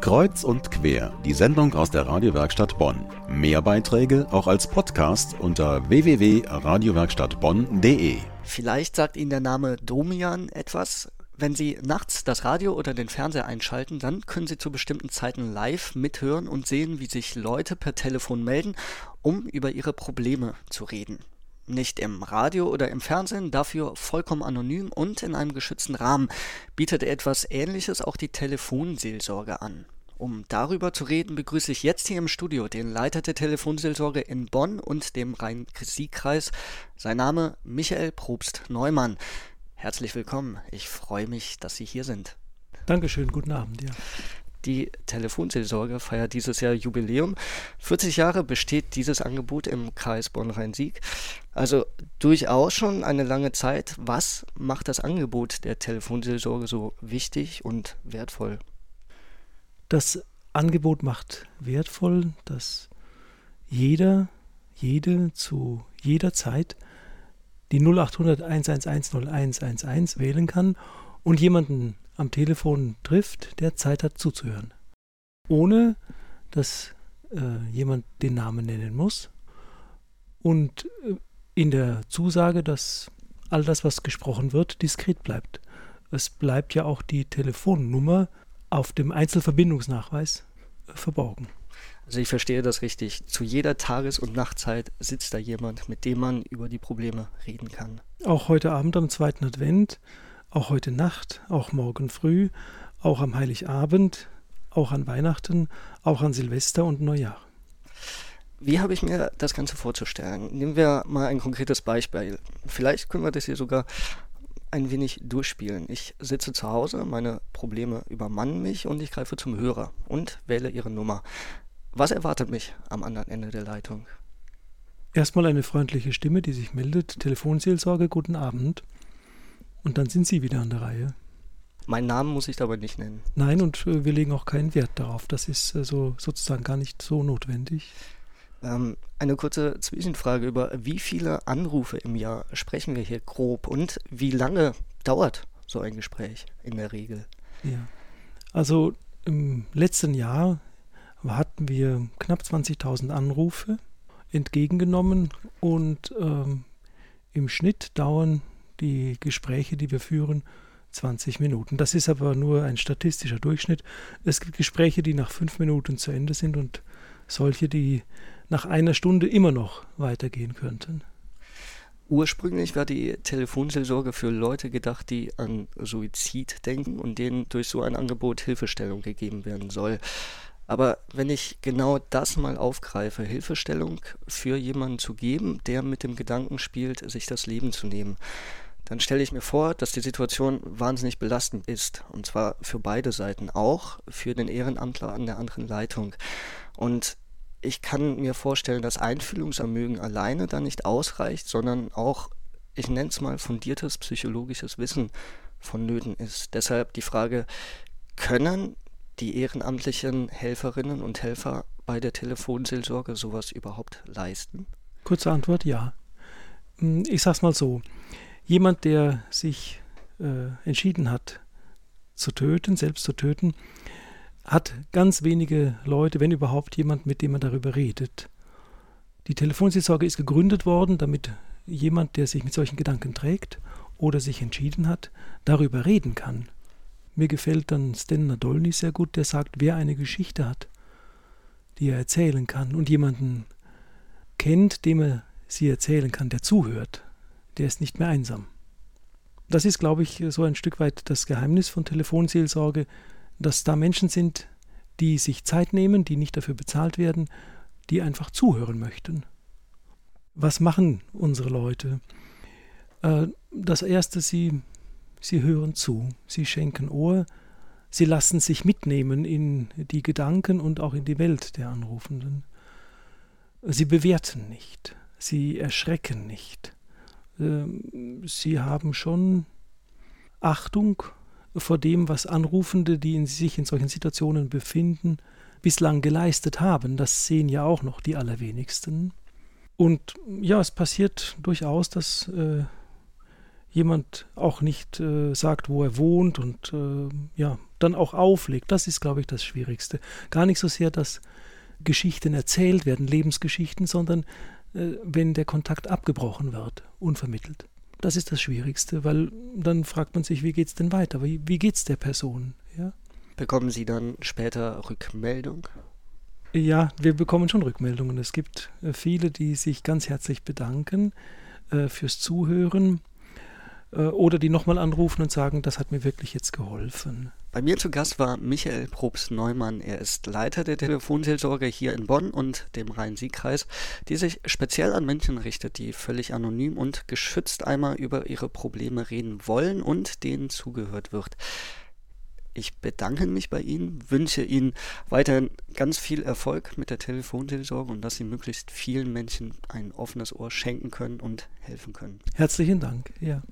Kreuz und quer, die Sendung aus der Radiowerkstatt Bonn. Mehr Beiträge auch als Podcast unter www.radiowerkstattbonn.de. Vielleicht sagt Ihnen der Name Domian etwas. Wenn Sie nachts das Radio oder den Fernseher einschalten, dann können Sie zu bestimmten Zeiten live mithören und sehen, wie sich Leute per Telefon melden, um über ihre Probleme zu reden. Nicht im Radio oder im Fernsehen, dafür vollkommen anonym und in einem geschützten Rahmen bietet etwas Ähnliches auch die Telefonseelsorge an. Um darüber zu reden, begrüße ich jetzt hier im Studio den Leiter der Telefonseelsorge in Bonn und dem Rhein-Sieg-Kreis. Sein Name Michael Probst Neumann. Herzlich willkommen. Ich freue mich, dass Sie hier sind. Dankeschön, guten Abend. Ja. Die Telefonseelsorge feiert dieses Jahr Jubiläum. 40 Jahre besteht dieses Angebot im Kreis Bonn-Rhein-Sieg. Also durchaus schon eine lange Zeit. Was macht das Angebot der Telefonseelsorge so wichtig und wertvoll? Das Angebot macht wertvoll, dass jeder, jede zu jeder Zeit die 0800 111 0111 wählen kann und jemanden am Telefon trifft, der Zeit hat zuzuhören. Ohne dass äh, jemand den Namen nennen muss und äh, in der Zusage, dass all das, was gesprochen wird, diskret bleibt. Es bleibt ja auch die Telefonnummer auf dem Einzelverbindungsnachweis äh, verborgen. Also ich verstehe das richtig. Zu jeder Tages- und Nachtzeit sitzt da jemand, mit dem man über die Probleme reden kann. Auch heute Abend am zweiten Advent auch heute Nacht, auch morgen früh, auch am Heiligabend, auch an Weihnachten, auch an Silvester und Neujahr. Wie habe ich mir das Ganze vorzustellen? Nehmen wir mal ein konkretes Beispiel. Vielleicht können wir das hier sogar ein wenig durchspielen. Ich sitze zu Hause, meine Probleme übermannen mich und ich greife zum Hörer und wähle ihre Nummer. Was erwartet mich am anderen Ende der Leitung? Erstmal eine freundliche Stimme, die sich meldet. Telefonseelsorge, guten Abend. Und dann sind Sie wieder an der Reihe. Meinen Namen muss ich dabei nicht nennen. Nein, und äh, wir legen auch keinen Wert darauf. Das ist äh, so sozusagen gar nicht so notwendig. Ähm, eine kurze Zwischenfrage über wie viele Anrufe im Jahr sprechen wir hier grob und wie lange dauert so ein Gespräch in der Regel? Ja. Also im letzten Jahr hatten wir knapp 20.000 Anrufe entgegengenommen und ähm, im Schnitt dauern die Gespräche, die wir führen, 20 Minuten. Das ist aber nur ein statistischer Durchschnitt. Es gibt Gespräche, die nach fünf Minuten zu Ende sind und solche, die nach einer Stunde immer noch weitergehen könnten. Ursprünglich war die Telefonseelsorge für Leute gedacht, die an Suizid denken und denen durch so ein Angebot Hilfestellung gegeben werden soll. Aber wenn ich genau das mal aufgreife, Hilfestellung für jemanden zu geben, der mit dem Gedanken spielt, sich das Leben zu nehmen, dann stelle ich mir vor, dass die Situation wahnsinnig belastend ist. Und zwar für beide Seiten, auch für den Ehrenamtler an der anderen Leitung. Und ich kann mir vorstellen, dass Einfühlungsvermögen alleine dann nicht ausreicht, sondern auch, ich nenne es mal, fundiertes psychologisches Wissen vonnöten ist. Deshalb die Frage, können die ehrenamtlichen Helferinnen und Helfer bei der Telefonseelsorge sowas überhaupt leisten? Kurze Antwort, ja. Hm, ich sag's mal so jemand, der sich äh, entschieden hat zu töten, selbst zu töten, hat ganz wenige Leute, wenn überhaupt jemand, mit dem man darüber redet. Die Telefonseelsorge ist gegründet worden, damit jemand, der sich mit solchen Gedanken trägt oder sich entschieden hat, darüber reden kann. Mir gefällt dann Stan Nadolny sehr gut, der sagt, wer eine Geschichte hat, die er erzählen kann und jemanden kennt, dem er sie erzählen kann, der zuhört, der ist nicht mehr einsam. Das ist, glaube ich, so ein Stück weit das Geheimnis von Telefonseelsorge, dass da Menschen sind, die sich Zeit nehmen, die nicht dafür bezahlt werden, die einfach zuhören möchten. Was machen unsere Leute? Äh, das Erste, sie, sie hören zu, sie schenken Ohr, sie lassen sich mitnehmen in die Gedanken und auch in die Welt der Anrufenden. Sie bewerten nicht, sie erschrecken nicht. Ähm, sie haben schon Achtung vor dem, was Anrufende, die in sich in solchen Situationen befinden, bislang geleistet haben. Das sehen ja auch noch die allerwenigsten. Und ja, es passiert durchaus, dass äh, jemand auch nicht äh, sagt, wo er wohnt und äh, ja, dann auch auflegt. Das ist, glaube ich, das Schwierigste. Gar nicht so sehr, dass Geschichten erzählt werden, Lebensgeschichten, sondern wenn der Kontakt abgebrochen wird, unvermittelt. Das ist das Schwierigste, weil dann fragt man sich, wie geht es denn weiter? Wie, wie geht es der Person? Ja? Bekommen Sie dann später Rückmeldung? Ja, wir bekommen schon Rückmeldungen. Es gibt äh, viele, die sich ganz herzlich bedanken äh, fürs Zuhören äh, oder die nochmal anrufen und sagen, das hat mir wirklich jetzt geholfen. Bei mir zu Gast war Michael Probst-Neumann. Er ist Leiter der Telefonseelsorge hier in Bonn und dem Rhein-Sieg-Kreis, die sich speziell an Menschen richtet, die völlig anonym und geschützt einmal über ihre Probleme reden wollen und denen zugehört wird. Ich bedanke mich bei Ihnen, wünsche Ihnen weiterhin ganz viel Erfolg mit der Telefonseelsorge und dass Sie möglichst vielen Menschen ein offenes Ohr schenken können und helfen können. Herzlichen Dank, ja.